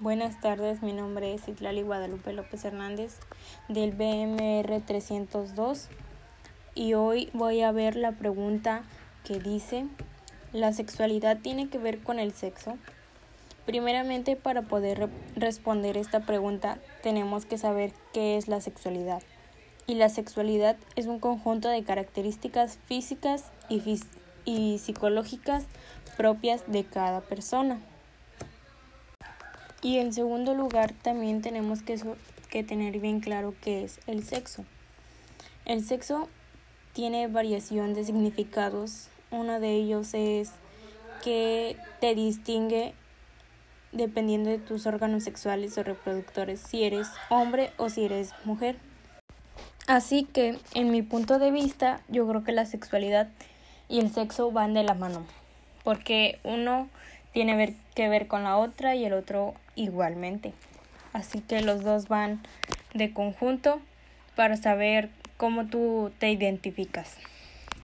Buenas tardes, mi nombre es Itlali Guadalupe López Hernández del BMR 302 y hoy voy a ver la pregunta que dice, ¿la sexualidad tiene que ver con el sexo? Primeramente, para poder re responder esta pregunta tenemos que saber qué es la sexualidad. Y la sexualidad es un conjunto de características físicas y, y psicológicas propias de cada persona. Y en segundo lugar, también tenemos que, que, tener bien claro qué es el sexo. El sexo tiene variación de significados. Uno de ellos es que te distingue dependiendo de tus órganos sexuales o reproductores, si eres hombre o si eres mujer. Así que, en mi punto de vista, yo creo que la sexualidad y el sexo van de la mano, porque uno tiene que ver con la otra y el otro igualmente. Así que los dos van de conjunto para saber cómo tú te identificas.